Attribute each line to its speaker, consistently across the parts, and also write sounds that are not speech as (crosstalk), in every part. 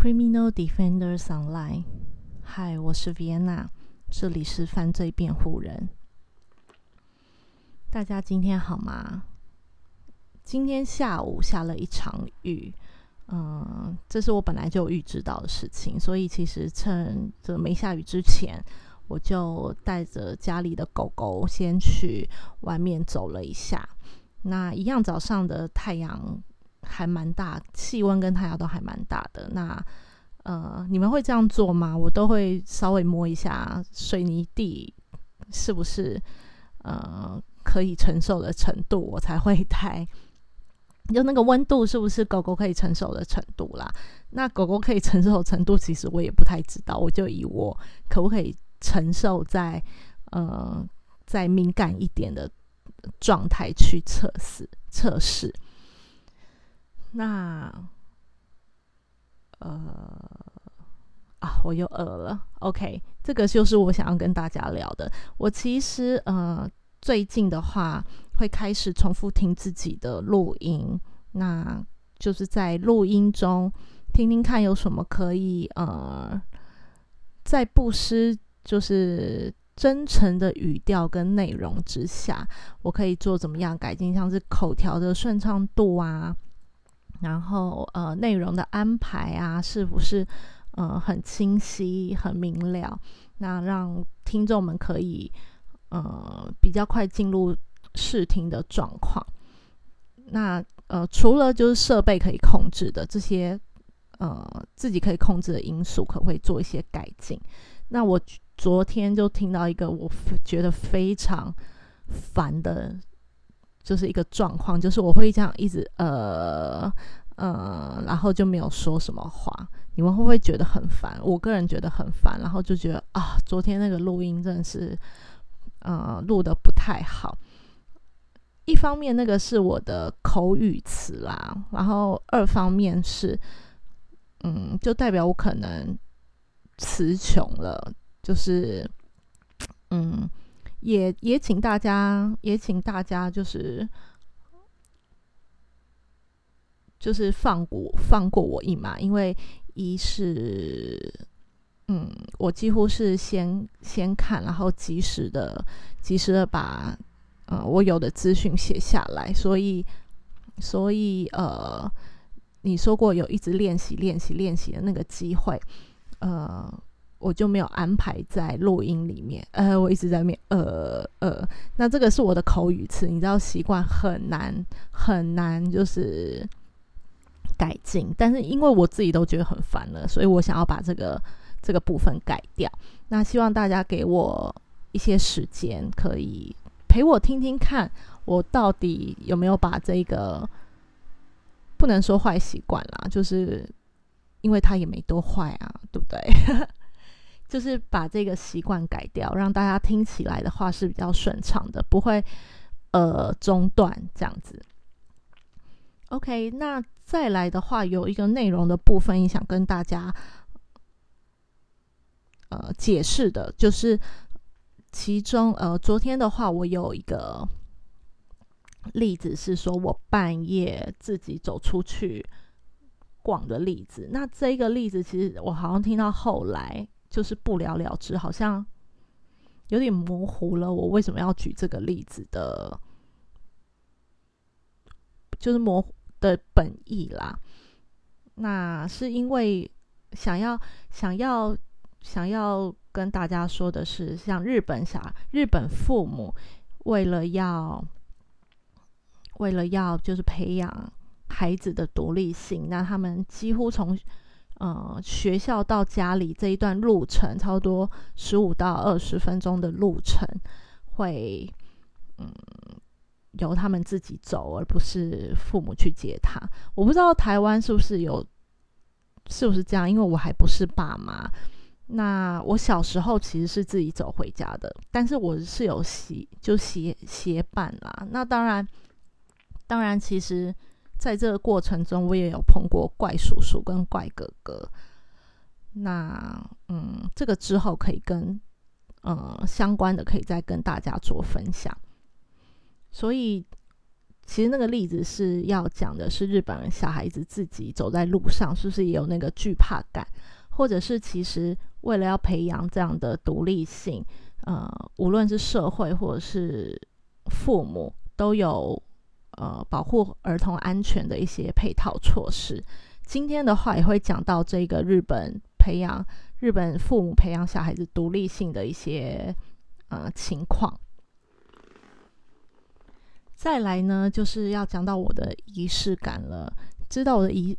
Speaker 1: Criminal Defenders Online，嗨，我是 Vienna，这里是犯罪辩护人。大家今天好吗？今天下午下了一场雨，嗯，这是我本来就预知到的事情，所以其实趁这没下雨之前，我就带着家里的狗狗先去外面走了一下。那一样早上的太阳。还蛮大，气温跟太阳都还蛮大的。那呃，你们会这样做吗？我都会稍微摸一下水泥地是不是呃可以承受的程度，我才会带。就那个温度是不是狗狗可以承受的程度啦？那狗狗可以承受的程度，其实我也不太知道。我就以我可不可以承受在呃在敏感一点的状态去测试测试。那，呃，啊，我又饿了。OK，这个就是我想要跟大家聊的。我其实呃，最近的话会开始重复听自己的录音，那就是在录音中听听看有什么可以呃，在不失就是真诚的语调跟内容之下，我可以做怎么样改进，像是口条的顺畅度啊。然后呃，内容的安排啊，是不是呃很清晰、很明了？那让听众们可以呃比较快进入视听的状况。那呃，除了就是设备可以控制的这些呃自己可以控制的因素，可不可以做一些改进？那我昨天就听到一个我觉得非常烦的。就是一个状况，就是我会这样一直呃呃，然后就没有说什么话。你们会不会觉得很烦？我个人觉得很烦，然后就觉得啊，昨天那个录音真的是呃录的不太好。一方面那个是我的口语词啦，然后二方面是嗯，就代表我可能词穷了，就是嗯。也也请大家，也请大家，就是就是放过放过我一马，因为一是，嗯，我几乎是先先看，然后及时的及时的把，呃，我有的资讯写下来，所以所以呃，你说过有一直练习练习练习的那个机会，呃。我就没有安排在录音里面，呃，我一直在面，呃呃，那这个是我的口语词，你知道，习惯很难很难，就是改进。但是因为我自己都觉得很烦了，所以我想要把这个这个部分改掉。那希望大家给我一些时间，可以陪我听听看，我到底有没有把这个不能说坏习惯啦，就是因为他也没多坏啊，对不对？就是把这个习惯改掉，让大家听起来的话是比较顺畅的，不会呃中断这样子。OK，那再来的话有一个内容的部分也，想跟大家呃解释的，就是其中呃昨天的话，我有一个例子是说我半夜自己走出去逛的例子。那这一个例子其实我好像听到后来。就是不了了之，好像有点模糊了。我为什么要举这个例子的？就是模糊的本意啦。那是因为想要想要想要跟大家说的是，像日本小日本父母为了要为了要就是培养孩子的独立性，那他们几乎从呃，学校到家里这一段路程，差不多十五到二十分钟的路程，会嗯由他们自己走，而不是父母去接他。我不知道台湾是不是有，是不是这样？因为我还不是爸妈。那我小时候其实是自己走回家的，但是我是有协就协协伴啦。那当然，当然其实。在这个过程中，我也有碰过怪叔叔跟怪哥哥。那嗯，这个之后可以跟呃相关的，可以再跟大家做分享。所以其实那个例子是要讲的是日本人小孩子自己走在路上，是不是也有那个惧怕感，或者是其实为了要培养这样的独立性，呃，无论是社会或者是父母都有呃保护儿童安全的一些配套措施。今天的话也会讲到这个日本培养日本父母培养小孩子独立性的一些呃情况。再来呢，就是要讲到我的仪式感了。知道我的仪，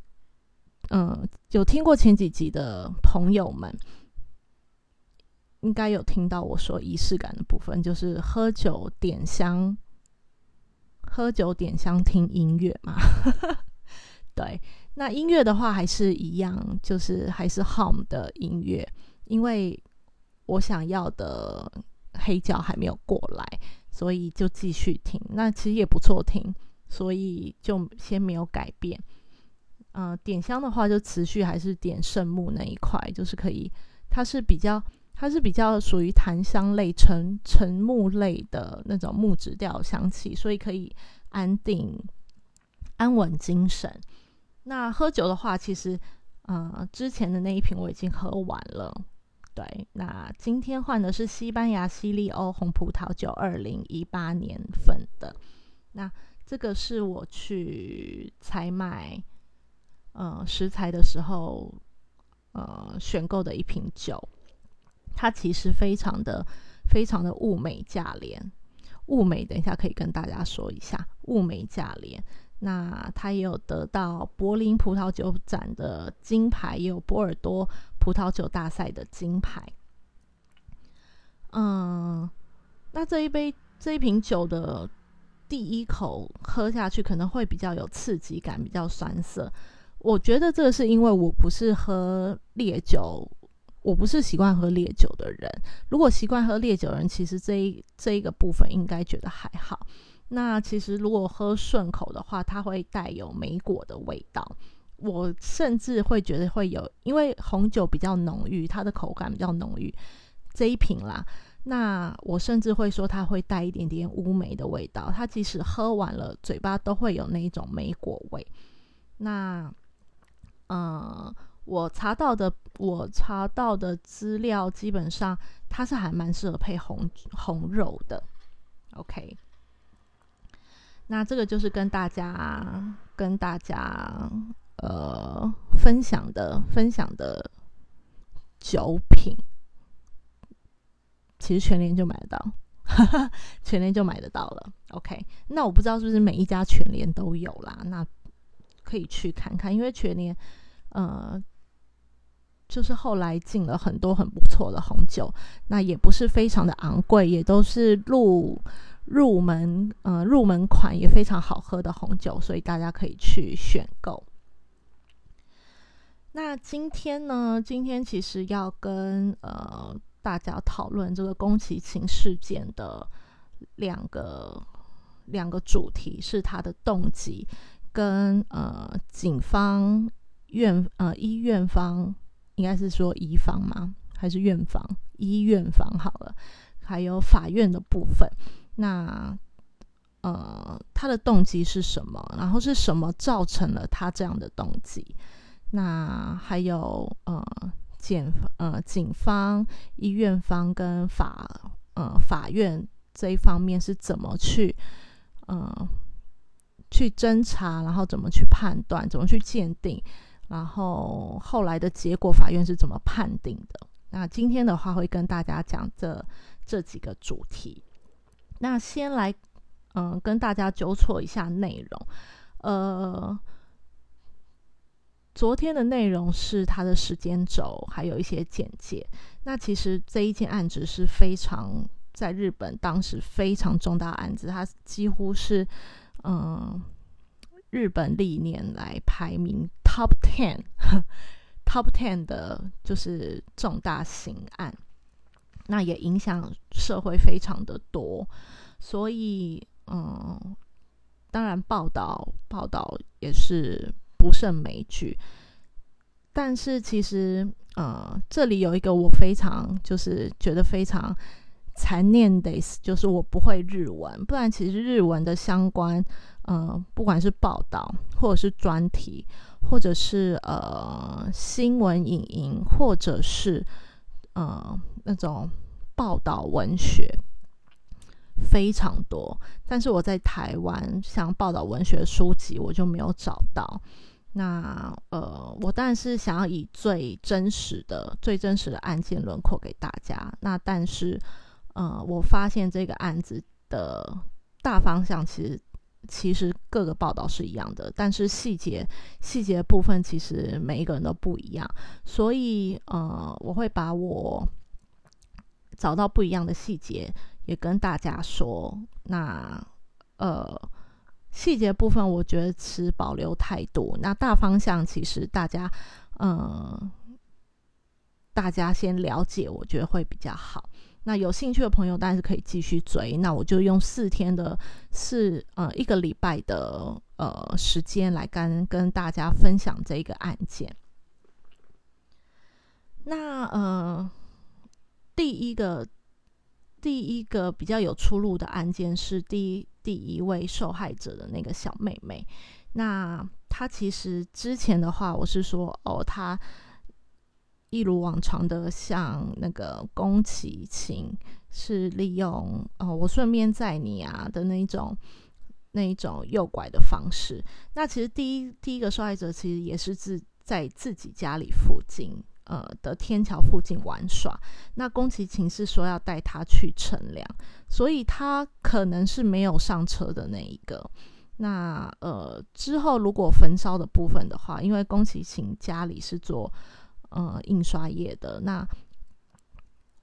Speaker 1: 嗯，有听过前几集的朋友们，应该有听到我说仪式感的部分，就是喝酒点香，喝酒点香听音乐嘛。(laughs) 对，那音乐的话还是一样，就是还是 home 的音乐，因为我想要的黑胶还没有过来。所以就继续听，那其实也不错听，所以就先没有改变。嗯，点香的话就持续还是点圣木那一块，就是可以，它是比较，它是比较属于檀香类、沉沉木类的那种木质调香气，所以可以安定、安稳精神。那喝酒的话，其实，呃，之前的那一瓶我已经喝完了。对，那今天换的是西班牙西利欧红葡萄酒，二零一八年份的。那这个是我去采买呃食材的时候呃选购的一瓶酒，它其实非常的非常的物美价廉，物美等一下可以跟大家说一下，物美价廉。那它也有得到柏林葡萄酒展的金牌，也有波尔多葡萄酒大赛的金牌。嗯，那这一杯这一瓶酒的第一口喝下去可能会比较有刺激感，比较酸涩。我觉得这个是因为我不是喝烈酒，我不是习惯喝烈酒的人。如果习惯喝烈酒的人，其实这一这一个部分应该觉得还好。那其实如果喝顺口的话，它会带有梅果的味道。我甚至会觉得会有，因为红酒比较浓郁，它的口感比较浓郁。这一瓶啦，那我甚至会说它会带一点点乌梅的味道。它即使喝完了，嘴巴都会有那一种梅果味。那，嗯，我查到的，我查到的资料基本上它是还蛮适合配红红肉的。OK。那这个就是跟大家跟大家呃分享的分享的酒品，其实全联就买得到，(laughs) 全联就买得到了。OK，那我不知道是不是每一家全联都有啦，那可以去看看，因为全联呃就是后来进了很多很不错的红酒，那也不是非常的昂贵，也都是入。入门，呃，入门款也非常好喝的红酒，所以大家可以去选购。那今天呢？今天其实要跟呃大家讨论这个宫崎勤事件的两个两个主题，是他的动机跟呃警方院呃医院方，应该是说医方吗？还是院方？医院方好了，还有法院的部分。那，呃，他的动机是什么？然后是什么造成了他这样的动机？那还有呃，检呃，警方、医院方跟法呃法院这一方面是怎么去呃去侦查，然后怎么去判断，怎么去鉴定？然后后来的结果，法院是怎么判定的？那今天的话，会跟大家讲这这几个主题。那先来，嗯，跟大家纠错一下内容。呃，昨天的内容是它的时间轴，还有一些简介。那其实这一件案子是非常在日本当时非常重大案子，它几乎是嗯日本历年来排名 top ten (laughs) top ten 的，就是重大刑案。那也影响社会非常的多，所以嗯，当然报道报道也是不胜枚举。但是其实呃，这里有一个我非常就是觉得非常残念 days 就是我不会日文，不然其实日文的相关，呃，不管是报道或者是专题，或者是呃新闻影音，或者是呃那种报道文学，非常多。但是我在台湾像报道文学书籍，我就没有找到。那呃，我当然是想要以最真实的、最真实的案件轮廓给大家。那但是。呃，我发现这个案子的大方向其实其实各个报道是一样的，但是细节细节部分其实每一个人都不一样，所以呃，我会把我找到不一样的细节也跟大家说。那呃，细节部分我觉得持保留态度。那大方向其实大家嗯，大家先了解，我觉得会比较好。那有兴趣的朋友当然是可以继续追。那我就用四天的四呃一个礼拜的呃时间来跟跟大家分享这个案件。那呃第一个第一个比较有出入的案件是第一第一位受害者的那个小妹妹。那她其实之前的话，我是说哦她。一如往常的，像那个宫崎勤是利用哦，我顺便载你啊的那种那一种诱拐的方式。那其实第一第一个受害者其实也是自在自己家里附近呃的天桥附近玩耍。那宫崎勤是说要带他去乘凉，所以他可能是没有上车的那一个。那呃之后如果焚烧的部分的话，因为宫崎勤家里是做。呃，印刷业的那，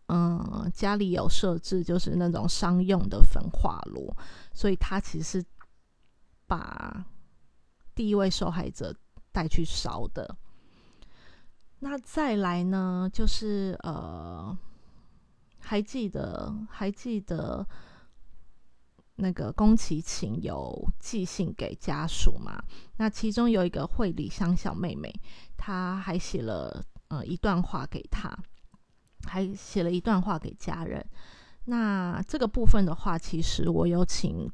Speaker 1: 嗯，家里有设置就是那种商用的焚化炉，所以他其实把第一位受害者带去烧的。那再来呢，就是呃，还记得还记得那个宫崎勤有寄信给家属吗？那其中有一个惠里香小妹妹，她还写了。呃，一段话给他，还写了一段话给家人。那这个部分的话，其实我有请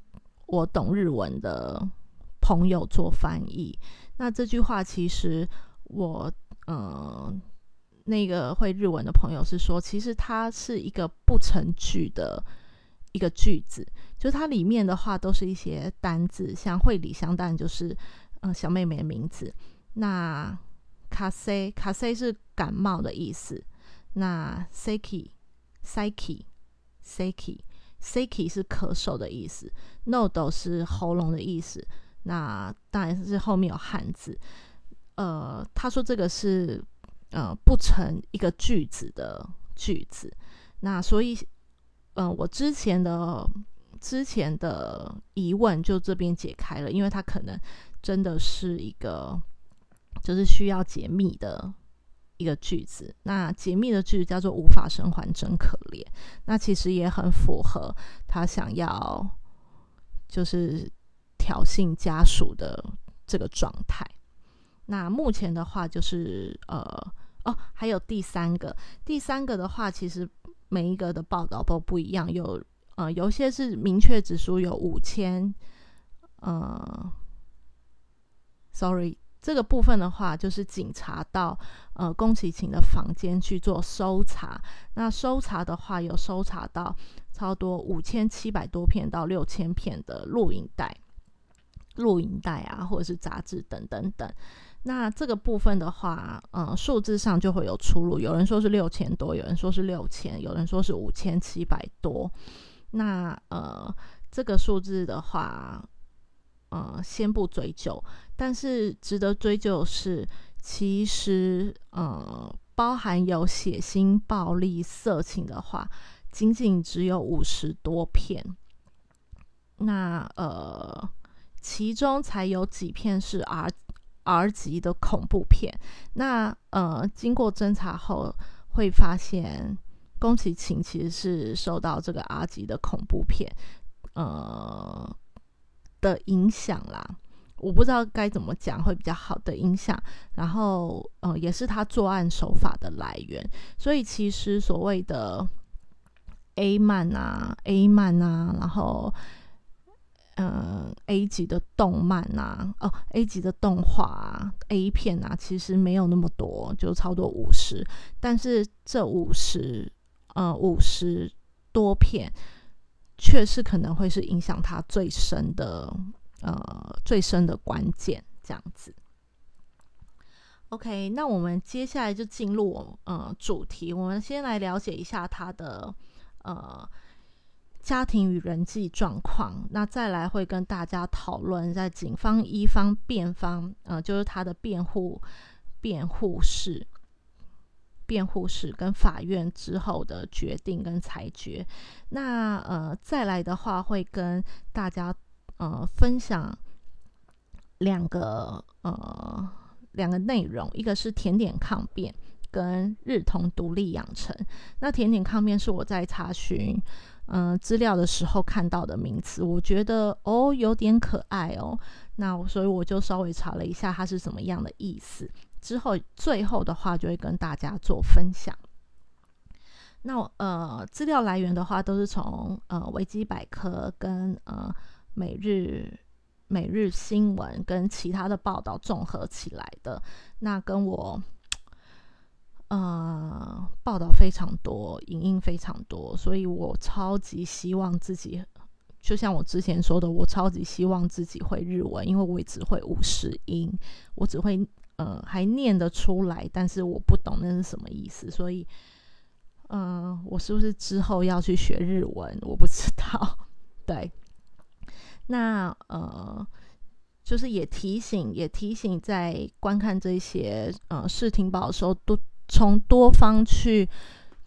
Speaker 1: 我懂日文的朋友做翻译。那这句话其实我，呃，那个会日文的朋友是说，其实它是一个不成句的一个句子，就它里面的话都是一些单字，像会理香当就是嗯小妹妹的名字。那卡塞卡塞是感冒的意思，那 seki seki seki seki 是咳嗽的意思，nodo 是喉咙的意思，那当然是后面有汉字。呃，他说这个是呃不成一个句子的句子，那所以呃我之前的之前的疑问就这边解开了，因为他可能真的是一个。就是需要解密的一个句子，那解密的句子叫做“无法生还，真可怜”。那其实也很符合他想要就是挑衅家属的这个状态。那目前的话，就是呃哦，还有第三个，第三个的话，其实每一个的报道都不一样，有呃有些是明确指出有五千，呃，sorry。这个部分的话，就是警察到呃宫崎勤的房间去做搜查。那搜查的话，有搜查到超多五千七百多片到六千片的录影带、录影带啊，或者是杂志等等等。那这个部分的话，嗯，数字上就会有出入。有人说是六千多，有人说是六千，有人说是五千七百多。那呃，这个数字的话。呃，先不追究，但是值得追究是，其实呃，包含有血腥、暴力、色情的话，仅仅只有五十多片。那呃，其中才有几片是 R R 级的恐怖片。那呃，经过侦查后，会发现宫崎勤其实是受到这个 R 级的恐怖片，呃。的影响啦，我不知道该怎么讲会比较好的影响。然后，呃，也是他作案手法的来源。所以，其实所谓的 A 漫啊，A 漫啊，然后嗯 A 级的动漫啊，哦 A 级的动画啊，A 片啊，其实没有那么多，就超多五十，但是这五十呃五十多片，却是可能会是影响他最深的呃最深的关键，这样子。OK，那我们接下来就进入呃主题。我们先来了解一下他的呃家庭与人际状况，那再来会跟大家讨论在警方一方、辩方，呃，就是他的辩护辩护室、辩护室跟法院之后的决定跟裁决。那呃再来的话，会跟大家呃分享两个呃。两个内容，一个是甜点抗辩跟日同独立养成。那甜点抗辩是我在查询嗯资料的时候看到的名词，我觉得哦有点可爱哦。那所以我就稍微查了一下它是什么样的意思。之后最后的话就会跟大家做分享。那呃资料来源的话都是从呃维基百科跟呃每日。每日新闻跟其他的报道综合起来的，那跟我，呃，报道非常多，影音非常多，所以我超级希望自己，就像我之前说的，我超级希望自己会日文，因为我只会五十音，我只会呃还念得出来，但是我不懂那是什么意思，所以，嗯，我是不是之后要去学日文？我不知道，(laughs) 对。那呃，就是也提醒，也提醒，在观看这些呃视听报的时候，多从多方去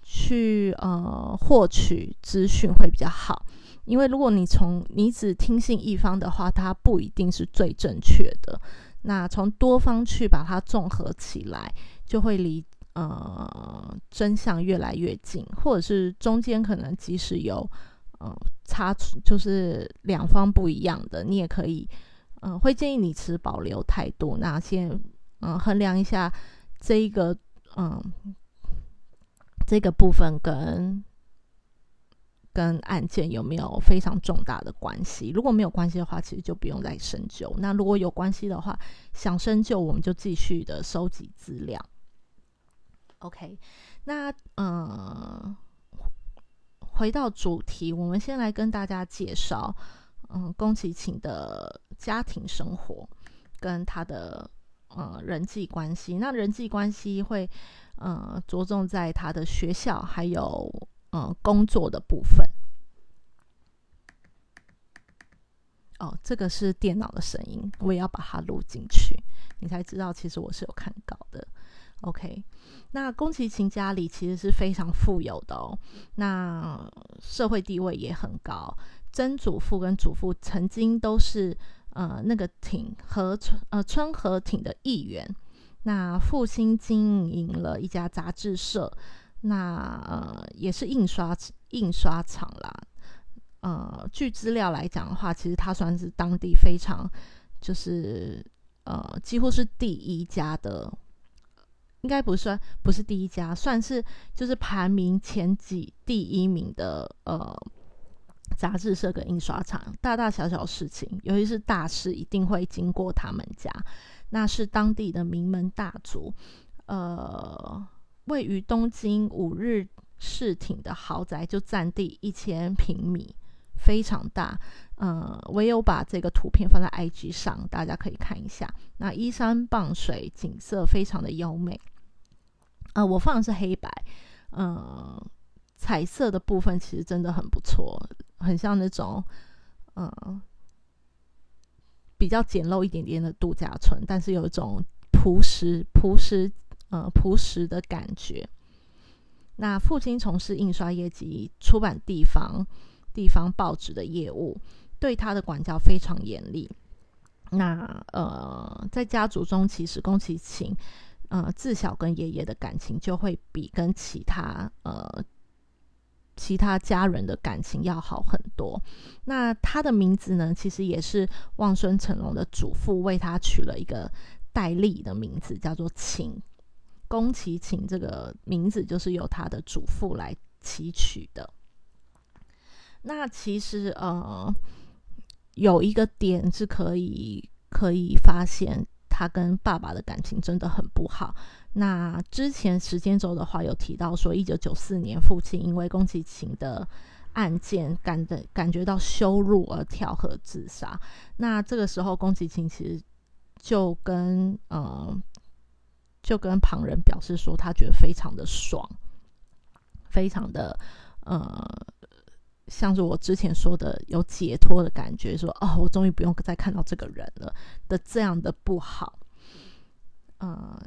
Speaker 1: 去呃获取资讯会比较好。因为如果你从你只听信一方的话，它不一定是最正确的。那从多方去把它综合起来，就会离呃真相越来越近，或者是中间可能即使有。嗯，差就是两方不一样的，你也可以，嗯，会建议你持保留态度。那先，嗯，衡量一下这一个，嗯，这个部分跟跟案件有没有非常重大的关系？如果没有关系的话，其实就不用再深究。那如果有关系的话，想深究，我们就继续的收集资料。OK，那嗯。回到主题，我们先来跟大家介绍，嗯，宫崎勤的家庭生活跟他的呃人际关系。那人际关系会呃着重在他的学校还有嗯工作的部分。哦，这个是电脑的声音，我也要把它录进去，你才知道其实我是有看稿的。OK。那宫崎勤家里其实是非常富有的哦，那社会地位也很高。曾祖父跟祖父曾经都是呃那个町和村呃村和町的议员。那父亲经营了一家杂志社，那呃也是印刷印刷厂啦。呃，据资料来讲的话，其实他算是当地非常就是呃几乎是第一家的。应该不算，不是第一家，算是就是排名前几第一名的呃杂志社跟印刷厂，大大小小事情，尤其是大事，一定会经过他们家。那是当地的名门大族，呃，位于东京五日市町的豪宅就占地一千平米，非常大。呃，我有把这个图片放在 IG 上，大家可以看一下。那依山傍水，景色非常的优美。呃，我放的是黑白，嗯，彩色的部分其实真的很不错，很像那种，嗯，比较简陋一点点的度假村，但是有一种朴实、朴实，呃，朴实的感觉。那父亲从事印刷业及出版地方地方报纸的业务，对他的管教非常严厉。那呃，在家族中，其实宫崎勤。呃，自小跟爷爷的感情就会比跟其他呃其他家人的感情要好很多。那他的名字呢，其实也是望孙成龙的祖父为他取了一个戴笠的名字，叫做秦。宫崎勤这个名字就是由他的祖父来起取的。那其实呃，有一个点是可以可以发现他跟爸爸的感情真的很不好。那之前时间轴的话有提到说，一九九四年父亲因为宫崎勤的案件感的感觉到羞辱而跳河自杀。那这个时候宫崎勤其实就跟呃就跟旁人表示说，他觉得非常的爽，非常的呃像是我之前说的有解脱的感觉，说哦，我终于不用再看到这个人了的这样的不好，呃。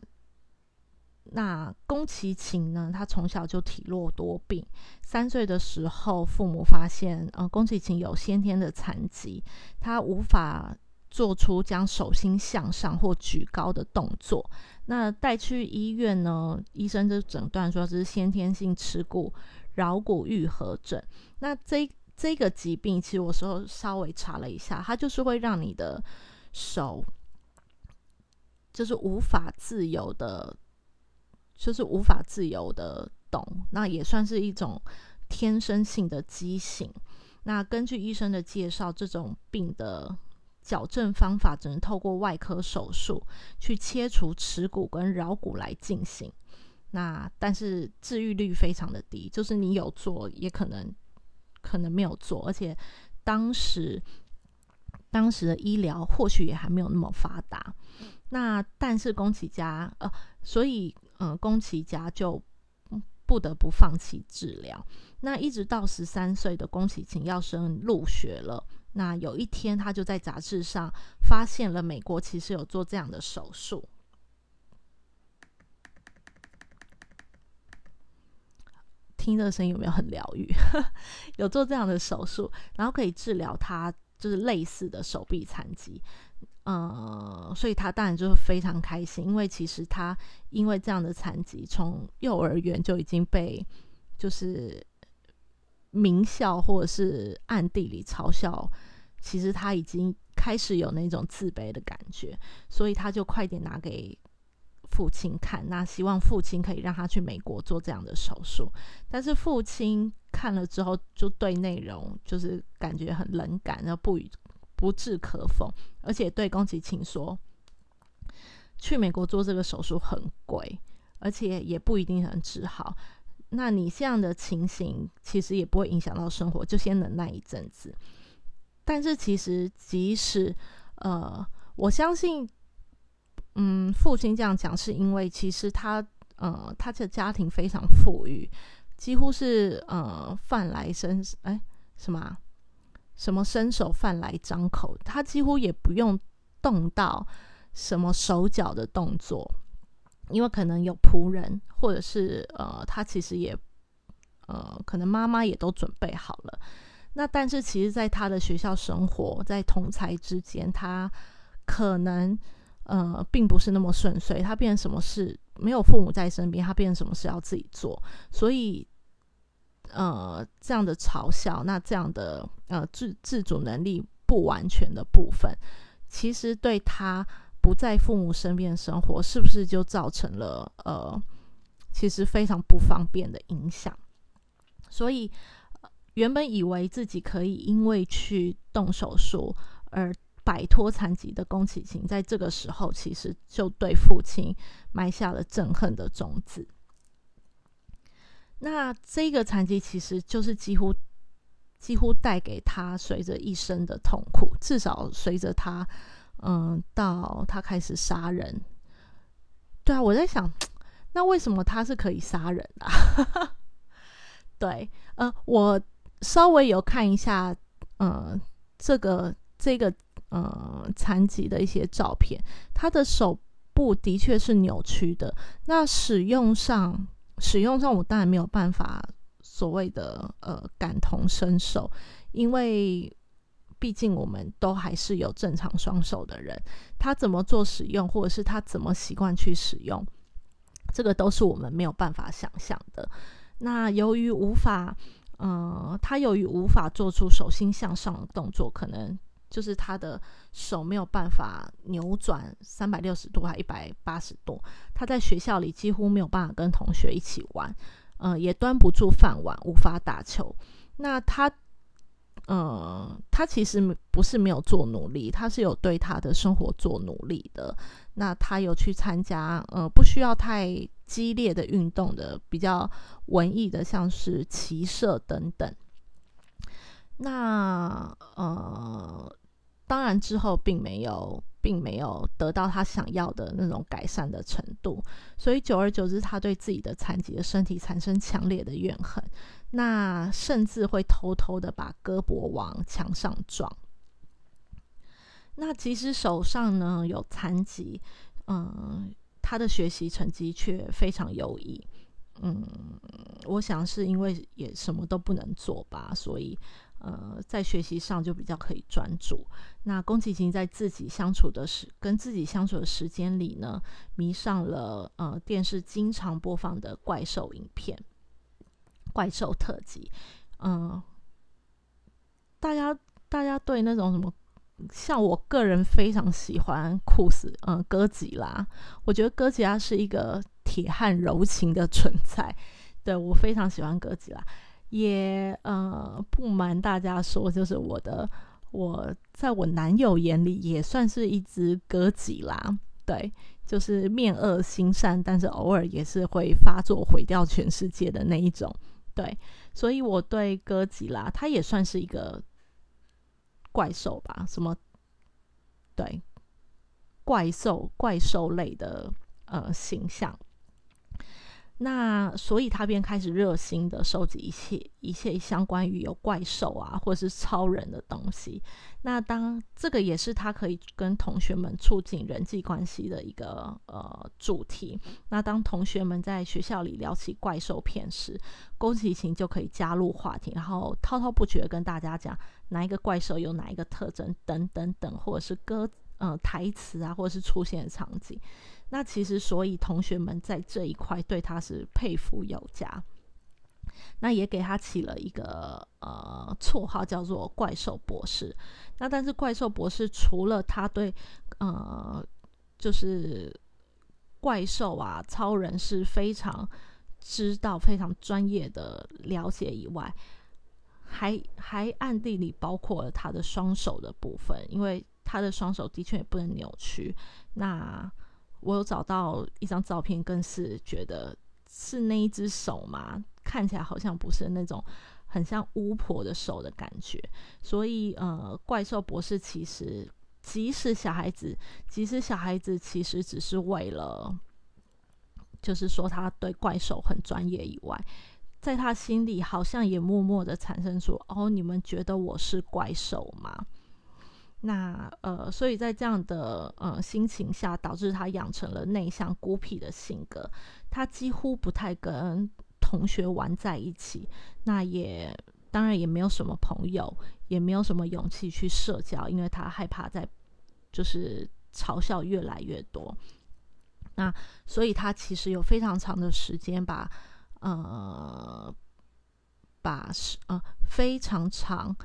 Speaker 1: 那宫崎勤呢？他从小就体弱多病。三岁的时候，父母发现，呃，宫崎勤有先天的残疾，他无法做出将手心向上或举高的动作。那带去医院呢？医生就诊断说这是先天性耻骨桡骨愈合症。那这这个疾病，其实我时候稍微查了一下，它就是会让你的手就是无法自由的。就是无法自由的动，那也算是一种天生性的畸形。那根据医生的介绍，这种病的矫正方法只能透过外科手术去切除耻骨跟桡骨来进行。那但是治愈率非常的低，就是你有做也可能可能没有做，而且当时当时的医疗或许也还没有那么发达。那但是宫崎家呃，所以。呃，宫崎家就不得不放弃治疗。那一直到十三岁的宫崎勤要升入学了。那有一天，他就在杂志上发现了美国其实有做这样的手术。听这个声音有没有很疗愈？(laughs) 有做这样的手术，然后可以治疗他就是类似的手臂残疾。呃，所以他当然就是非常开心，因为其实他因为这样的残疾，从幼儿园就已经被就是名校或者是暗地里嘲笑，其实他已经开始有那种自卑的感觉，所以他就快点拿给父亲看，那希望父亲可以让他去美国做这样的手术，但是父亲看了之后就对内容就是感觉很冷感，然后不予。不置可否，而且对宫崎勤说，去美国做这个手术很贵，而且也不一定能治好。那你这样的情形其实也不会影响到生活，就先忍耐一阵子。但是其实即使呃，我相信，嗯，父亲这样讲是因为其实他呃，他的家庭非常富裕，几乎是呃饭来伸哎什么？什么伸手饭来张口，他几乎也不用动到什么手脚的动作，因为可能有仆人，或者是呃，他其实也呃，可能妈妈也都准备好了。那但是其实，在他的学校生活，在同才之间，他可能呃，并不是那么顺遂。他变成什么事没有父母在身边，他变成什么事要自己做，所以。呃，这样的嘲笑，那这样的呃自自主能力不完全的部分，其实对他不在父母身边生活，是不是就造成了呃，其实非常不方便的影响？所以原本以为自己可以因为去动手术而摆脱残疾的宫崎勤，在这个时候其实就对父亲埋下了憎恨的种子。那这个残疾其实就是几乎几乎带给他随着一生的痛苦，至少随着他，嗯，到他开始杀人。对啊，我在想，那为什么他是可以杀人的？(laughs) 对，呃，我稍微有看一下，呃，这个这个呃残疾的一些照片，他的手部的确是扭曲的，那使用上。使用上，我当然没有办法所谓的呃感同身受，因为毕竟我们都还是有正常双手的人，他怎么做使用，或者是他怎么习惯去使用，这个都是我们没有办法想象的。那由于无法，呃，他由于无法做出手心向上的动作，可能。就是他的手没有办法扭转三百六十度还一百八十度，他在学校里几乎没有办法跟同学一起玩，呃，也端不住饭碗，无法打球。那他呃，他其实不是没有做努力，他是有对他的生活做努力的。那他有去参加，呃，不需要太激烈的运动的，比较文艺的，像是骑射等等。那呃，当然之后并没有，并没有得到他想要的那种改善的程度，所以久而久之，他对自己的残疾的身体产生强烈的怨恨。那甚至会偷偷的把胳膊往墙上撞。那即使手上呢有残疾，嗯，他的学习成绩却非常优异。嗯，我想是因为也什么都不能做吧，所以呃，在学习上就比较可以专注。那宫崎勤在自己相处的时跟自己相处的时间里呢，迷上了呃电视经常播放的怪兽影片。怪兽特辑，嗯，大家大家对那种什么，像我个人非常喜欢酷死，嗯，哥吉拉，我觉得哥吉拉是一个铁汉柔情的存在，对我非常喜欢哥吉拉，也呃不瞒大家说，就是我的我在我男友眼里也算是一只哥吉拉，对，就是面恶心善，但是偶尔也是会发作毁掉全世界的那一种。对，所以我对哥吉拉，它也算是一个怪兽吧？什么？对，怪兽、怪兽类的呃形象。那所以他便开始热心的收集一切一切相关于有怪兽啊，或是超人的东西。那当这个也是他可以跟同学们促进人际关系的一个呃主题。那当同学们在学校里聊起怪兽片时，宫崎勤就可以加入话题，然后滔滔不绝跟大家讲哪一个怪兽有哪一个特征等等等，或者是歌呃台词啊，或者是出现的场景。那其实，所以同学们在这一块对他是佩服有加，那也给他起了一个呃绰号，叫做“怪兽博士”。那但是，怪兽博士除了他对呃就是怪兽啊、超人是非常知道、非常专业的了解以外，还还暗地里包括了他的双手的部分，因为他的双手的确也不能扭曲。那我有找到一张照片，更是觉得是那一只手嘛，看起来好像不是那种很像巫婆的手的感觉。所以，呃，怪兽博士其实，即使小孩子，即使小孩子其实只是为了，就是说他对怪兽很专业以外，在他心里好像也默默的产生出：哦，你们觉得我是怪兽吗？那呃，所以在这样的呃心情下，导致他养成了内向孤僻的性格。他几乎不太跟同学玩在一起，那也当然也没有什么朋友，也没有什么勇气去社交，因为他害怕在就是嘲笑越来越多。那所以他其实有非常长的时间把呃把时呃非常长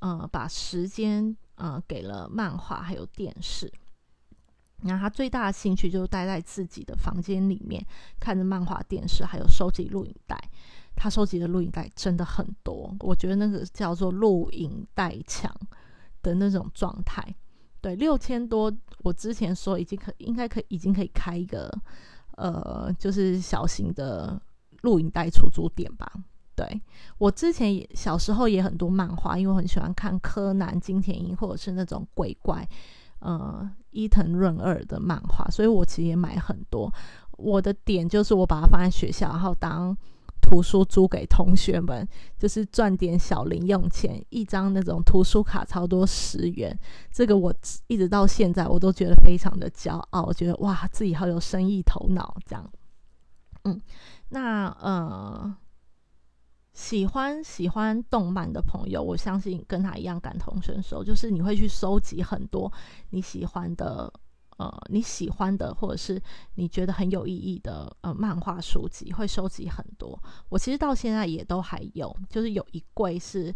Speaker 1: 呃把时间。呃，给了漫画还有电视。那他最大的兴趣就是待在自己的房间里面，看着漫画、电视，还有收集录影带。他收集的录影带真的很多，我觉得那个叫做录影带墙的那种状态。对，六千多，我之前说已经可应该可已经可以开一个呃，就是小型的录影带出租店吧。对我之前也小时候也很多漫画，因为我很喜欢看柯南、金田一或者是那种鬼怪，呃，伊藤润二的漫画，所以我其实也买很多。我的点就是我把它放在学校，然后当图书租给同学们，就是赚点小零用钱。一张那种图书卡超多十元，这个我一直到现在我都觉得非常的骄傲，我觉得哇，自己好有生意头脑这样。嗯，那呃。喜欢喜欢动漫的朋友，我相信跟他一样感同身受，就是你会去收集很多你喜欢的，呃，你喜欢的或者是你觉得很有意义的呃漫画书籍，会收集很多。我其实到现在也都还有，就是有一柜是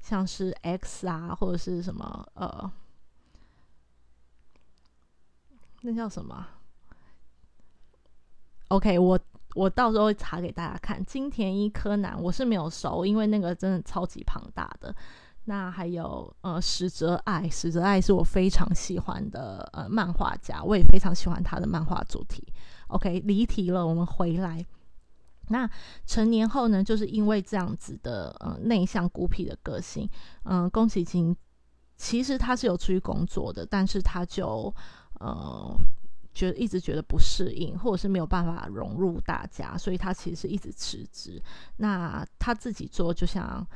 Speaker 1: 像是 X 啊，或者是什么呃，那叫什么？OK，我。我到时候会查给大家看。金田一柯南我是没有熟，因为那个真的超级庞大的。那还有呃史哲爱，史哲爱是我非常喜欢的呃漫画家，我也非常喜欢他的漫画主题。OK，离题了，我们回来。那成年后呢，就是因为这样子的呃内向孤僻的个性，嗯，宫崎骏其实他是有出去工作的，但是他就呃觉得一直觉得不适应，或者是没有办法融入大家，所以他其实是一直辞职。那他自己做，就像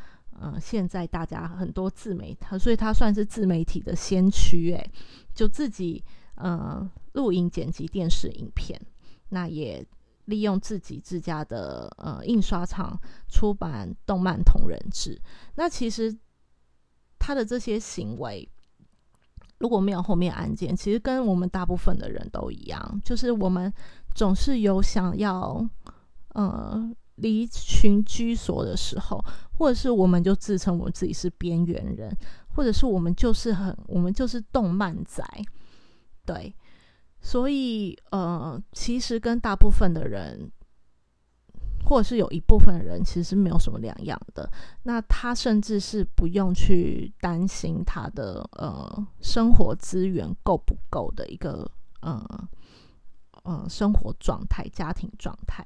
Speaker 1: 嗯现在大家很多自媒体，所以他算是自媒体的先驱，诶，就自己呃录音剪辑电视影片，那也。利用自己自家的呃印刷厂出版动漫同人志，那其实他的这些行为如果没有后面案件，其实跟我们大部分的人都一样，就是我们总是有想要呃离群居所的时候，或者是我们就自称我们自己是边缘人，或者是我们就是很我们就是动漫仔，对。所以，呃，其实跟大部分的人，或者是有一部分人，其实是没有什么两样的。那他甚至是不用去担心他的呃生活资源够不够的一个呃呃生活状态、家庭状态。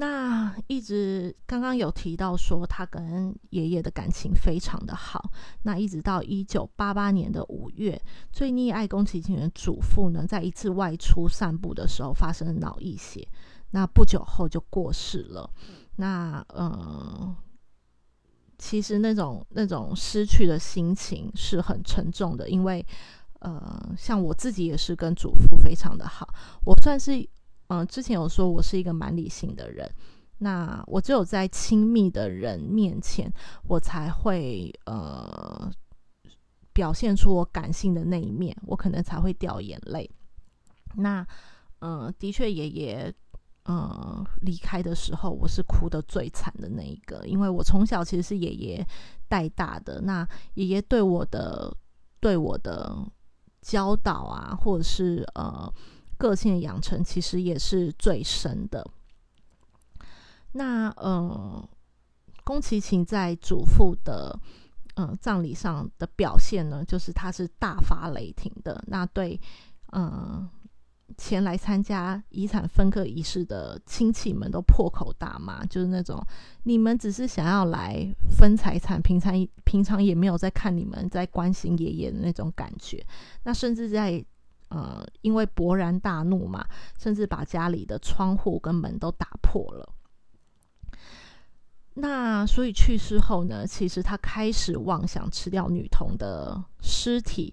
Speaker 1: 那一直刚刚有提到说，他跟爷爷的感情非常的好。那一直到一九八八年的五月，最溺爱宫崎骏的祖父呢，在一次外出散步的时候发生了脑溢血，那不久后就过世了。那呃，其实那种那种失去的心情是很沉重的，因为呃，像我自己也是跟祖父非常的好，我算是。嗯，之前有说我是一个蛮理性的人，那我只有在亲密的人面前，我才会呃表现出我感性的那一面，我可能才会掉眼泪。那嗯，的确，爷爷嗯离开的时候，我是哭的最惨的那一个，因为我从小其实是爷爷带大的，那爷爷对我的对我的教导啊，或者是呃。个性的养成其实也是最深的。那呃，宫崎勤在祖父的呃葬礼上的表现呢，就是他是大发雷霆的。那对呃前来参加遗产分割仪式的亲戚们都破口大骂，就是那种你们只是想要来分财产，平常平常也没有在看你们在关心爷爷的那种感觉。那甚至在呃，因为勃然大怒嘛，甚至把家里的窗户跟门都打破了。那所以去世后呢，其实他开始妄想吃掉女童的尸体，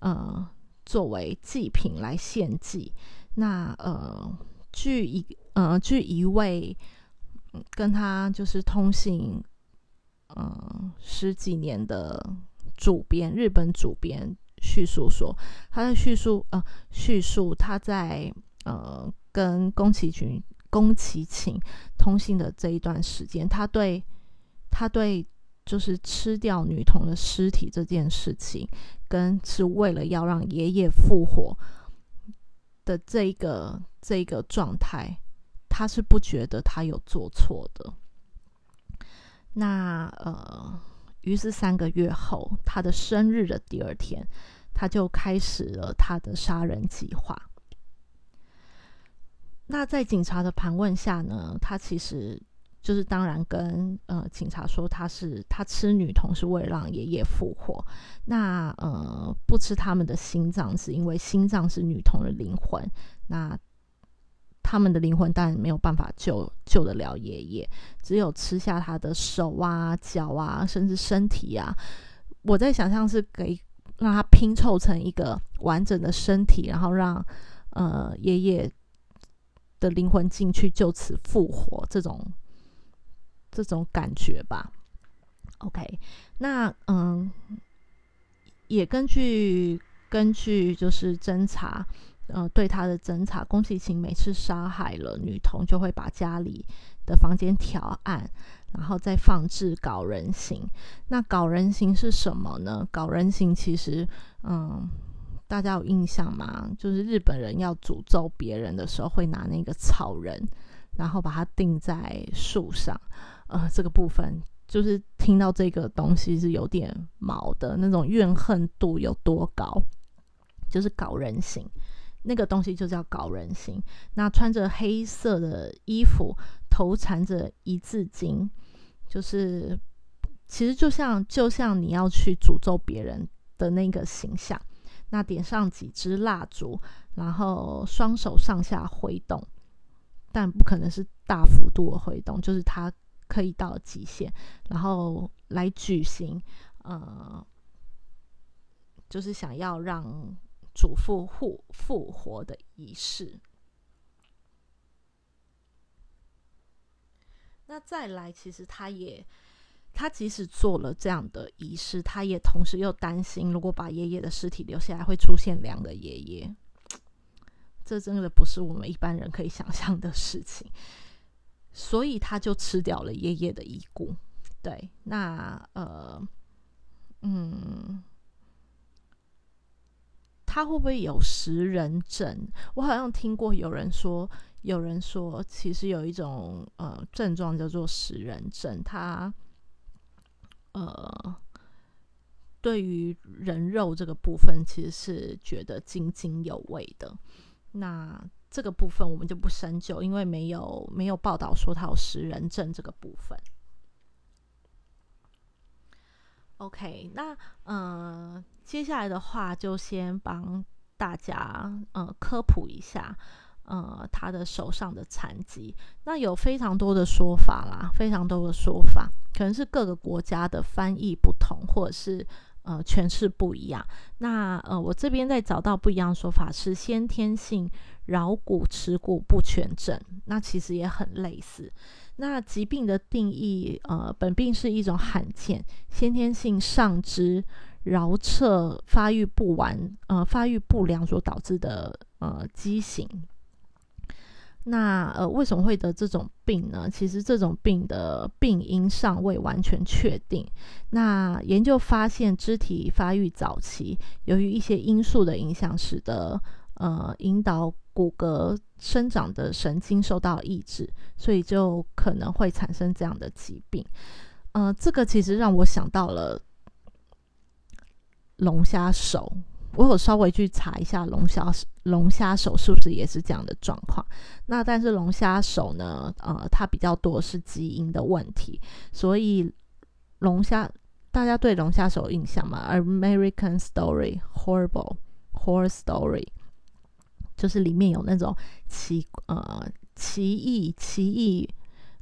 Speaker 1: 呃，作为祭品来献祭。那呃，据一呃，据一位跟他就是通信，呃，十几年的主编，日本主编。叙述说，他在叙述呃，叙述他在呃跟宫崎骏、宫崎勤通信的这一段时间，他对他对就是吃掉女童的尸体这件事情，跟是为了要让爷爷复活的这个这个状态，他是不觉得他有做错的。那呃，于是三个月后，他的生日的第二天。他就开始了他的杀人计划。那在警察的盘问下呢，他其实就是当然跟呃警察说他是他吃女童是为了让爷爷复活。那呃不吃他们的心脏是因为心脏是女童的灵魂。那他们的灵魂当然没有办法救救得了爷爷，只有吃下他的手啊、脚啊，甚至身体啊。我在想象是给。让他拼凑成一个完整的身体，然后让呃爷爷的灵魂进去，就此复活，这种这种感觉吧。OK，那嗯，也根据根据就是侦查，呃，对他的侦查，宫崎勤每次杀害了女童，就会把家里的房间调暗。然后再放置搞人形，那搞人形是什么呢？搞人形其实，嗯，大家有印象吗？就是日本人要诅咒别人的时候，会拿那个草人，然后把它钉在树上。呃，这个部分就是听到这个东西是有点毛的那种怨恨度有多高，就是搞人形，那个东西就叫搞人形。那穿着黑色的衣服，头缠着一字经，就是其实就像就像你要去诅咒别人的那个形象。那点上几支蜡烛，然后双手上下挥动，但不可能是大幅度的挥动，就是它。可以到极限，然后来举行，呃，就是想要让祖父复复活的仪式。那再来，其实他也，他即使做了这样的仪式，他也同时又担心，如果把爷爷的尸体留下来，会出现两个爷爷。这真的不是我们一般人可以想象的事情。所以他就吃掉了爷爷的遗骨。对，那呃，嗯，他会不会有食人症？我好像听过有人说，有人说其实有一种呃症状叫做食人症，他呃对于人肉这个部分其实是觉得津津有味的。那这个部分我们就不深究，因为没有没有报道说他有食人症这个部分。OK，那嗯，接下来的话就先帮大家呃科普一下，呃，他的手上的残疾。那有非常多的说法啦，非常多的说法，可能是各个国家的翻译不同，或者是。呃，诠释不一样。那呃，我这边在找到不一样的说法是先天性桡骨耻骨不全症，那其实也很类似。那疾病的定义，呃，本病是一种罕见先天性上肢桡侧发育不完，呃，发育不良所导致的呃畸形。那呃，为什么会得这种病呢？其实这种病的病因尚未完全确定。那研究发现，肢体发育早期，由于一些因素的影响，使得呃引导骨骼生长的神经受到抑制，所以就可能会产生这样的疾病。呃，这个其实让我想到了龙虾手。我有稍微去查一下龙虾龙虾手是不是也是这样的状况？那但是龙虾手呢？呃，它比较多是基因的问题，所以龙虾大家对龙虾手印象嘛？American Story Horrible Horror Story，就是里面有那种奇呃奇异奇异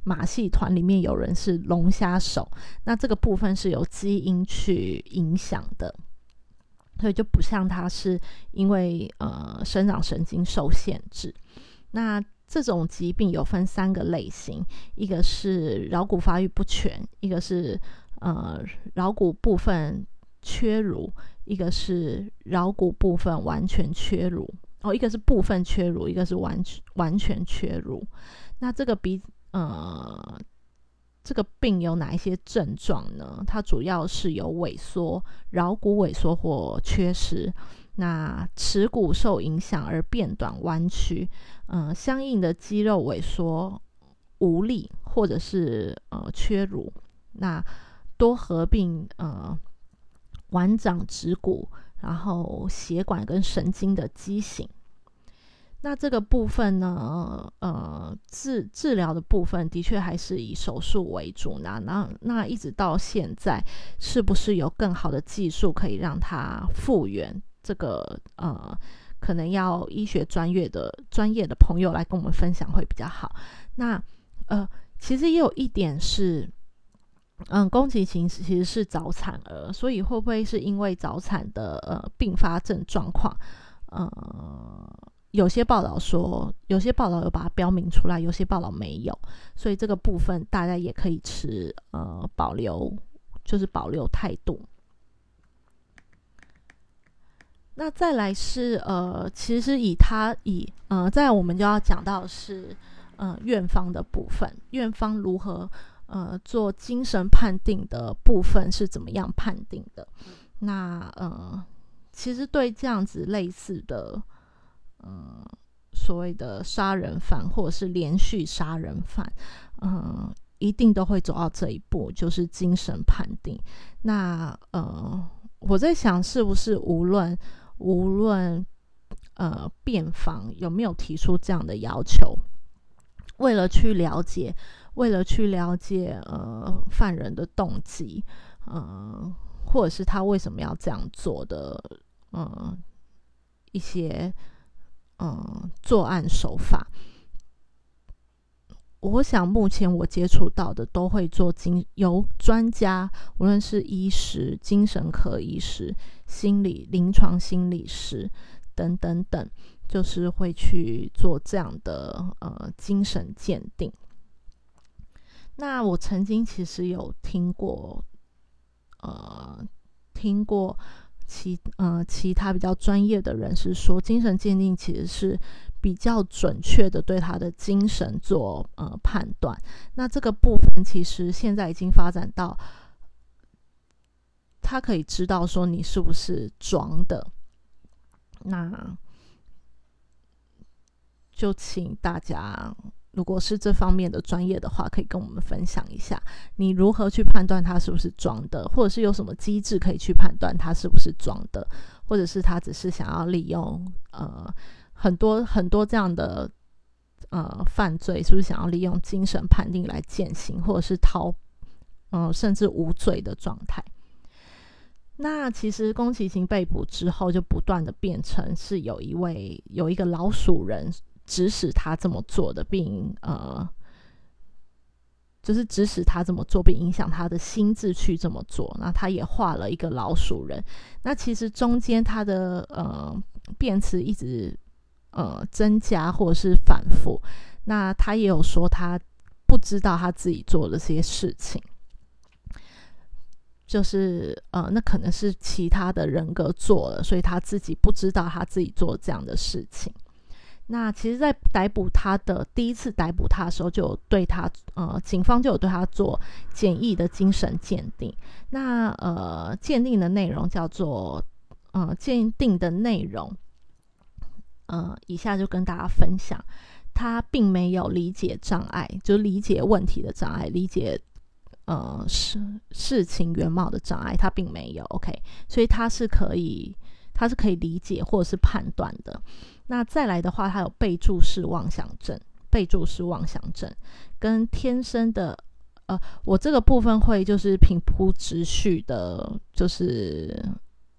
Speaker 1: 马戏团里面有人是龙虾手，那这个部分是由基因去影响的。所以就不像它是因为呃生长神经受限制。那这种疾病有分三个类型，一个是桡骨发育不全，一个是呃桡骨部分缺乳，一个是桡骨部分完全缺乳。哦，一个是部分缺乳，一个是完全完全缺乳。那这个比呃。这个病有哪一些症状呢？它主要是有萎缩、桡骨萎缩或缺失，那耻骨受影响而变短、弯曲，嗯，相应的肌肉萎缩、无力，或者是呃缺乳，那多合并呃腕长指骨，然后血管跟神经的畸形。那这个部分呢，呃，治治疗的部分的确还是以手术为主。那那那一直到现在，是不是有更好的技术可以让它复原？这个呃，可能要医学专业的专业的朋友来跟我们分享会比较好。那呃，其实也有一点是，嗯，宫崎勤其实是早产儿，所以会不会是因为早产的呃并发症状况，呃？有些报道说，有些报道有把它标明出来，有些报道没有，所以这个部分大家也可以持呃保留，就是保留态度。那再来是呃，其实以他以呃，在我们就要讲到是呃院方的部分，院方如何呃做精神判定的部分是怎么样判定的？那呃，其实对这样子类似的。嗯，所谓的杀人犯或者是连续杀人犯，嗯，一定都会走到这一步，就是精神判定。那呃，我在想，是不是无论无论呃辩方有没有提出这样的要求，为了去了解，为了去了解呃犯人的动机，呃，或者是他为什么要这样做的，呃，一些嗯作案手法。我想，目前我接触到的都会做精由专家，无论是医师、精神科医师、心理临床心理师等等等，就是会去做这样的呃精神鉴定。那我曾经其实有听过，呃，听过其呃其他比较专业的人士说，精神鉴定其实是。比较准确的对他的精神做呃判断，那这个部分其实现在已经发展到，他可以知道说你是不是装的，那就请大家如果是这方面的专业的话，可以跟我们分享一下，你如何去判断他是不是装的，或者是有什么机制可以去判断他是不是装的，或者是他只是想要利用呃。很多很多这样的呃犯罪，是不是想要利用精神判定来减刑，或者是逃，嗯，甚至无罪的状态？那其实宫崎勤被捕之后，就不断的变成是有一位有一个老鼠人指使他这么做的，并呃，就是指使他这么做，并影响他的心智去这么做。那他也画了一个老鼠人。那其实中间他的呃辩词一直。呃，增加或者是反复，那他也有说他不知道他自己做了这些事情，就是呃，那可能是其他的人格做了，所以他自己不知道他自己做这样的事情。那其实，在逮捕他的第一次逮捕他的时候，就有对他呃，警方就有对他做简易的精神鉴定。那呃，鉴定的内容叫做呃，鉴定的内容。呃，以下就跟大家分享，他并没有理解障碍，就理解问题的障碍，理解呃事事情原貌的障碍，他并没有。OK，所以他是可以，他是可以理解或者是判断的。那再来的话，他有备注式妄想症，备注式妄想症跟天生的，呃，我这个部分会就是平铺直叙的，就是。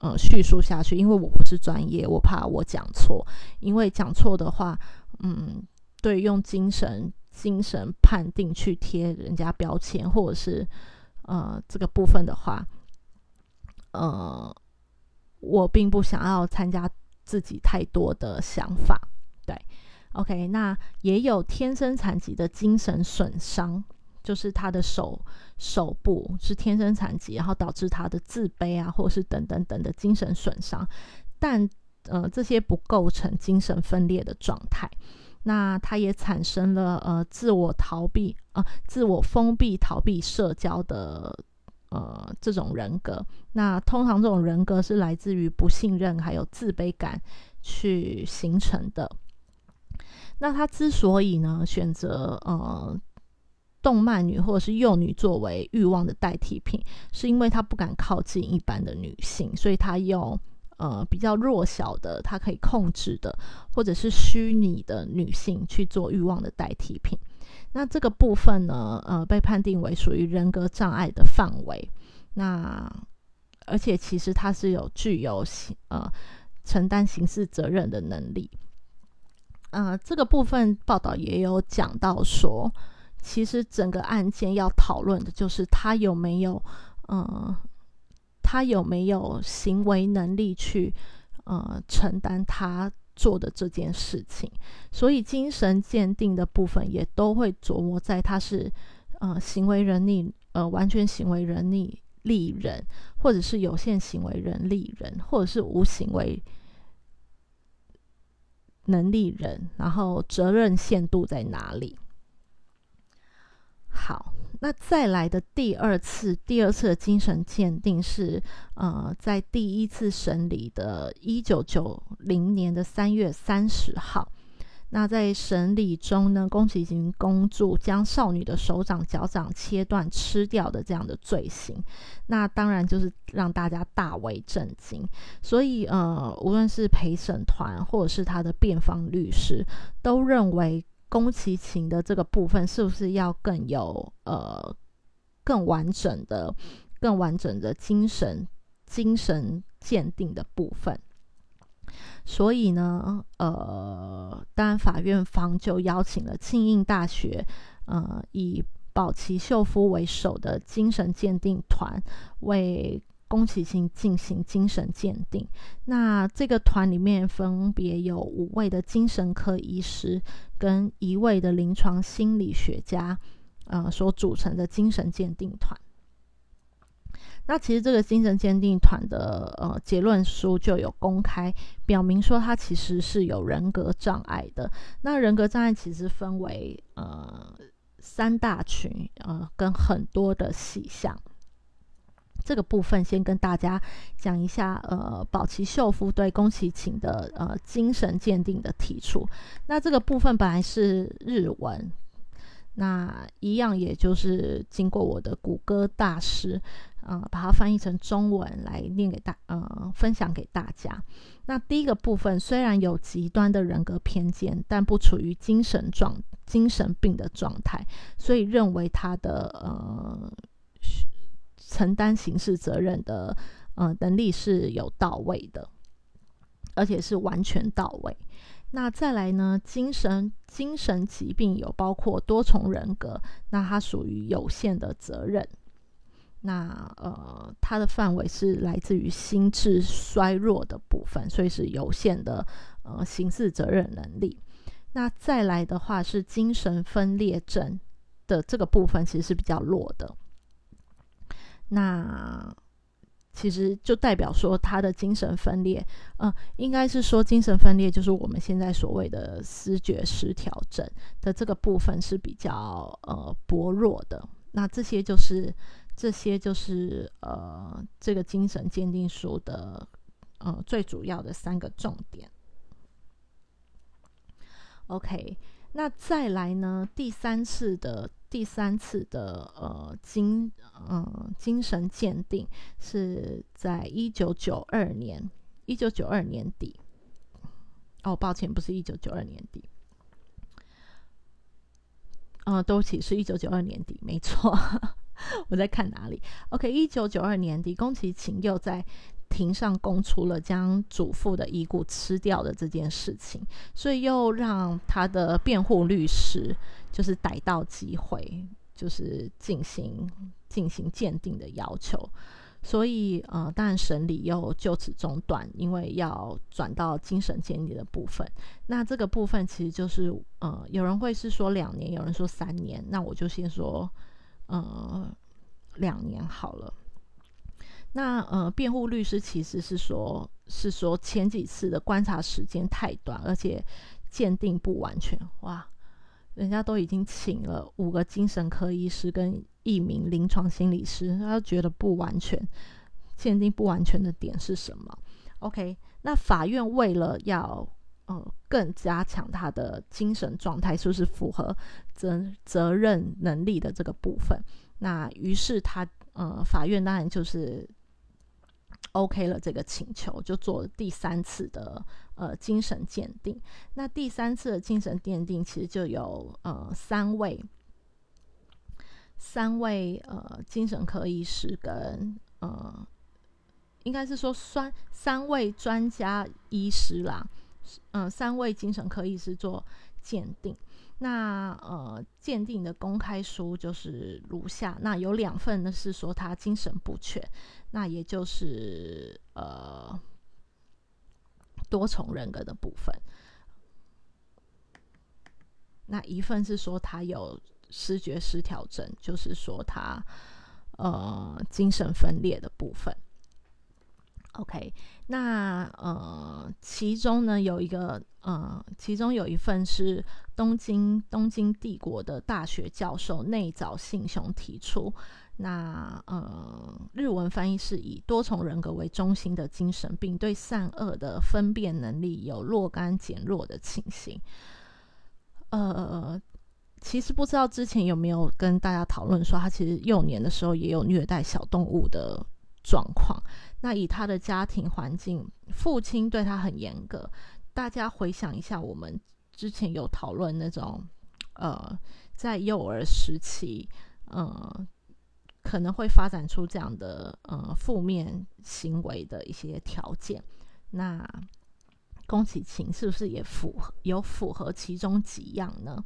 Speaker 1: 呃，叙述下去，因为我不是专业，我怕我讲错。因为讲错的话，嗯，对，用精神精神判定去贴人家标签，或者是呃这个部分的话，呃，我并不想要参加自己太多的想法。对，OK，那也有天生残疾的精神损伤。就是他的手手部是天生残疾，然后导致他的自卑啊，或者是等等等的精神损伤，但呃这些不构成精神分裂的状态。那他也产生了呃自我逃避啊，自我封闭逃避社交的呃这种人格。那通常这种人格是来自于不信任还有自卑感去形成的。那他之所以呢选择呃。动漫女或者是幼女作为欲望的代替品，是因为他不敢靠近一般的女性，所以他用呃比较弱小的、他可以控制的，或者是虚拟的女性去做欲望的代替品。那这个部分呢，呃，被判定为属于人格障碍的范围。那而且其实他是有具有刑呃承担刑事责任的能力。呃，这个部分报道也有讲到说。其实整个案件要讨论的就是他有没有，呃，他有没有行为能力去，呃，承担他做的这件事情。所以精神鉴定的部分也都会琢磨在他是，呃，行为能力，呃，完全行为能力力人，或者是有限行为能力人，或者是无行为能力人，然后责任限度在哪里？好，那再来的第二次，第二次的精神鉴定是，呃，在第一次审理的一九九零年的三月三十号，那在审理中呢，宫崎勤公主将少女的手掌、脚掌切断吃掉的这样的罪行，那当然就是让大家大为震惊。所以呃，无论是陪审团或者是他的辩方律师，都认为宫崎勤的这个部分是不是要更有呃更完整的、更完整的精神精神鉴定的部分。所以呢，呃，当然法院方就邀请了庆应大学，呃，以保崎秀夫为首的精神鉴定团为宫崎勤进行精神鉴定。那这个团里面分别有五位的精神科医师跟一位的临床心理学家，呃，所组成的精神鉴定团。那其实这个精神鉴定团的呃结论书就有公开表明说，他其实是有人格障碍的。那人格障碍其实分为呃三大群，呃跟很多的细项。这个部分先跟大家讲一下，呃，宝崎秀夫对宫崎勤的呃精神鉴定的提出。那这个部分本来是日文，那一样也就是经过我的谷歌大师。呃，把它翻译成中文来念给大，呃，分享给大家。那第一个部分虽然有极端的人格偏见，但不处于精神状、精神病的状态，所以认为他的呃承担刑事责任的呃能力是有到位的，而且是完全到位。那再来呢，精神精神疾病有包括多重人格，那它属于有限的责任。那呃，它的范围是来自于心智衰弱的部分，所以是有限的呃刑事责任能力。那再来的话是精神分裂症的这个部分，其实是比较弱的。那其实就代表说他的精神分裂，呃，应该是说精神分裂就是我们现在所谓的思觉失调症的这个部分是比较呃薄弱的。那这些就是。这些就是呃，这个精神鉴定书的呃最主要的三个重点。OK，那再来呢？第三次的第三次的呃精呃精神鉴定是在一九九二年，一九九二年底。哦，抱歉，不是一九九二年底。嗯，都起是一九九二年底，没错。(laughs) 我在看哪里？OK，一九九二年底，宫崎勤又在庭上供出了将祖父的遗骨吃掉的这件事情，所以又让他的辩护律师就是逮到机会，就是进行进行鉴定的要求。所以呃，当然审理又就此中断，因为要转到精神鉴定的部分。那这个部分其实就是呃，有人会是说两年，有人说三年，那我就先说。呃，两年好了。那呃，辩护律师其实是说，是说前几次的观察时间太短，而且鉴定不完全。哇，人家都已经请了五个精神科医师跟一名临床心理师，他觉得不完全，鉴定不完全的点是什么？OK，那法院为了要。呃，更加强他的精神状态，是不是符合责责任能力的这个部分？那于是他呃，法院当然就是 OK 了这个请求，就做第三次的呃精神鉴定。那第三次的精神鉴定其实就有呃三位三位呃精神科医师跟呃，应该是说三三位专家医师啦。嗯，三位精神科医师做鉴定。那呃，鉴定的公开书就是如下。那有两份呢，是说他精神不全，那也就是呃多重人格的部分。那一份是说他有视觉失调症，就是说他呃精神分裂的部分。OK，那呃，其中呢有一个呃，其中有一份是东京东京帝国的大学教授内早信雄提出，那呃，日文翻译是以多重人格为中心的精神病，对善恶的分辨能力有若干减弱的情形。呃，其实不知道之前有没有跟大家讨论说，他其实幼年的时候也有虐待小动物的状况。那以他的家庭环境，父亲对他很严格。大家回想一下，我们之前有讨论那种，呃，在幼儿时期，呃，可能会发展出这样的呃负面行为的一些条件。那宫崎勤是不是也符合有符合其中几样呢？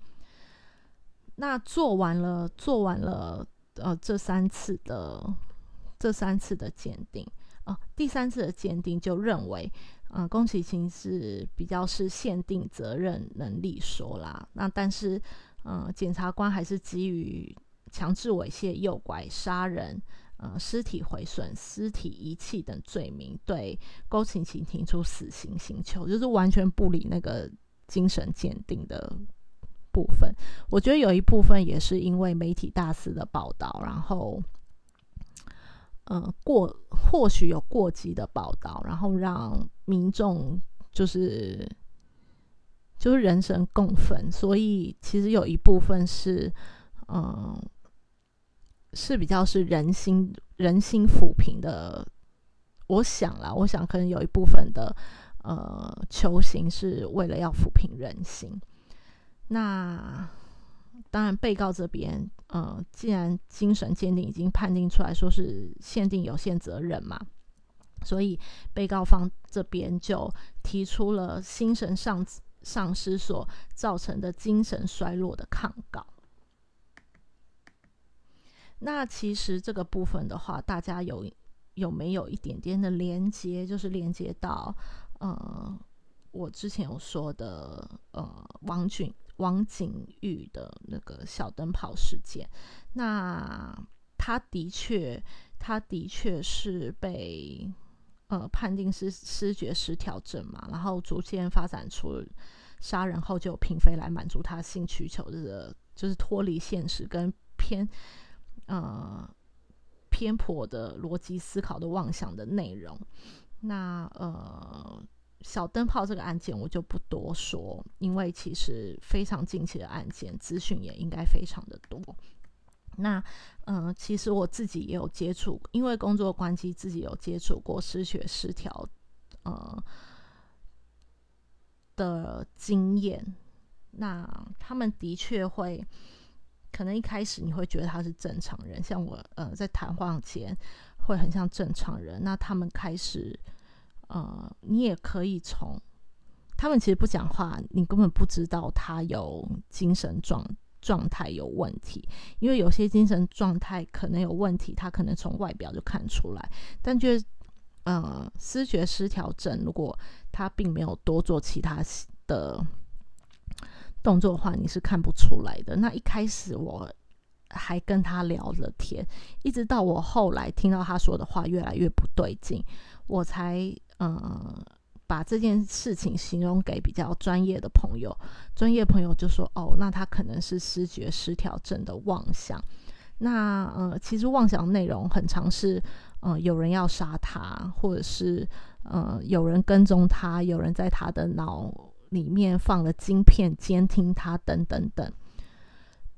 Speaker 1: 那做完了做完了呃这三次的这三次的鉴定啊，第三次的鉴定就认为，嗯，宫崎勤是比较是限定责任能力说啦。那但是嗯，检察官还是基于强制猥亵、诱拐、杀人。呃，尸体毁损、尸体遗弃等罪名，对宫崎勤提出死刑请求，就是完全不理那个精神鉴定的部分。我觉得有一部分也是因为媒体大肆的报道，然后，呃，过或许有过激的报道，然后让民众就是就是人神共愤，所以其实有一部分是，嗯。是比较是人心人心抚平的，我想啦，我想可能有一部分的呃求刑是为了要抚平人心。那当然，被告这边呃，既然精神鉴定已经判定出来说是限定有限责任嘛，所以被告方这边就提出了精神上丧失所造成的精神衰弱的抗告。那其实这个部分的话，大家有有没有一点点的连接？就是连接到呃，我之前有说的呃，王俊王景玉的那个小灯泡事件。那他的确，他的确是被呃判定是失觉失调症嘛，然后逐渐发展出杀人后就嫔妃来满足他性需求，的就是脱离现实跟偏。呃，偏颇的逻辑思考的妄想的内容。那呃，小灯泡这个案件我就不多说，因为其实非常近期的案件，资讯也应该非常的多。那嗯，其实我自己也有接触，因为工作关系，自己有接触过失血失调呃的经验。那他们的确会。可能一开始你会觉得他是正常人，像我呃在谈话前会很像正常人。那他们开始呃，你也可以从他们其实不讲话，你根本不知道他有精神状状态有问题，因为有些精神状态可能有问题，他可能从外表就看出来。但就是呃，思觉失调症，如果他并没有多做其他的。动作的话，你是看不出来的。那一开始我还跟他聊了天，一直到我后来听到他说的话越来越不对劲，我才呃把这件事情形容给比较专业的朋友。专业朋友就说：“哦，那他可能是失觉失调症的妄想。那呃，其实妄想内容很常是，呃，有人要杀他，或者是呃，有人跟踪他，有人在他的脑。”里面放了晶片监听他等等等，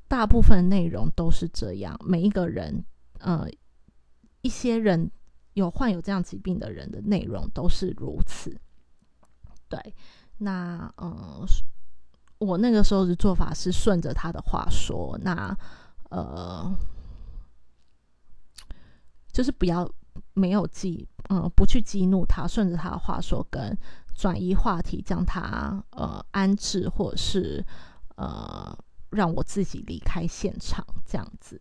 Speaker 1: 大部分内容都是这样。每一个人，呃，一些人有患有这样疾病的人的内容都是如此。对，那嗯，我那个时候的做法是顺着他的话说，那呃，就是不要没有激，嗯，不去激怒他，顺着他的话说跟。转移话题，将他呃安置，或者是呃让我自己离开现场这样子。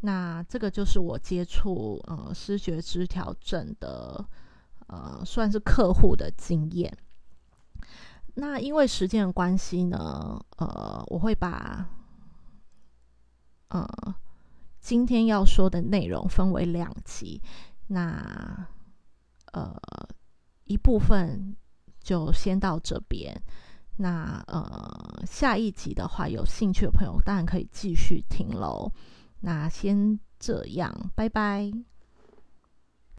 Speaker 1: 那这个就是我接触呃失觉失调症的呃算是客户的经验。那因为时间的关系呢，呃，我会把呃今天要说的内容分为两集。那呃一部分。就先到这边，那呃下一集的话，有兴趣的朋友当然可以继续听喽。那先这样，拜拜。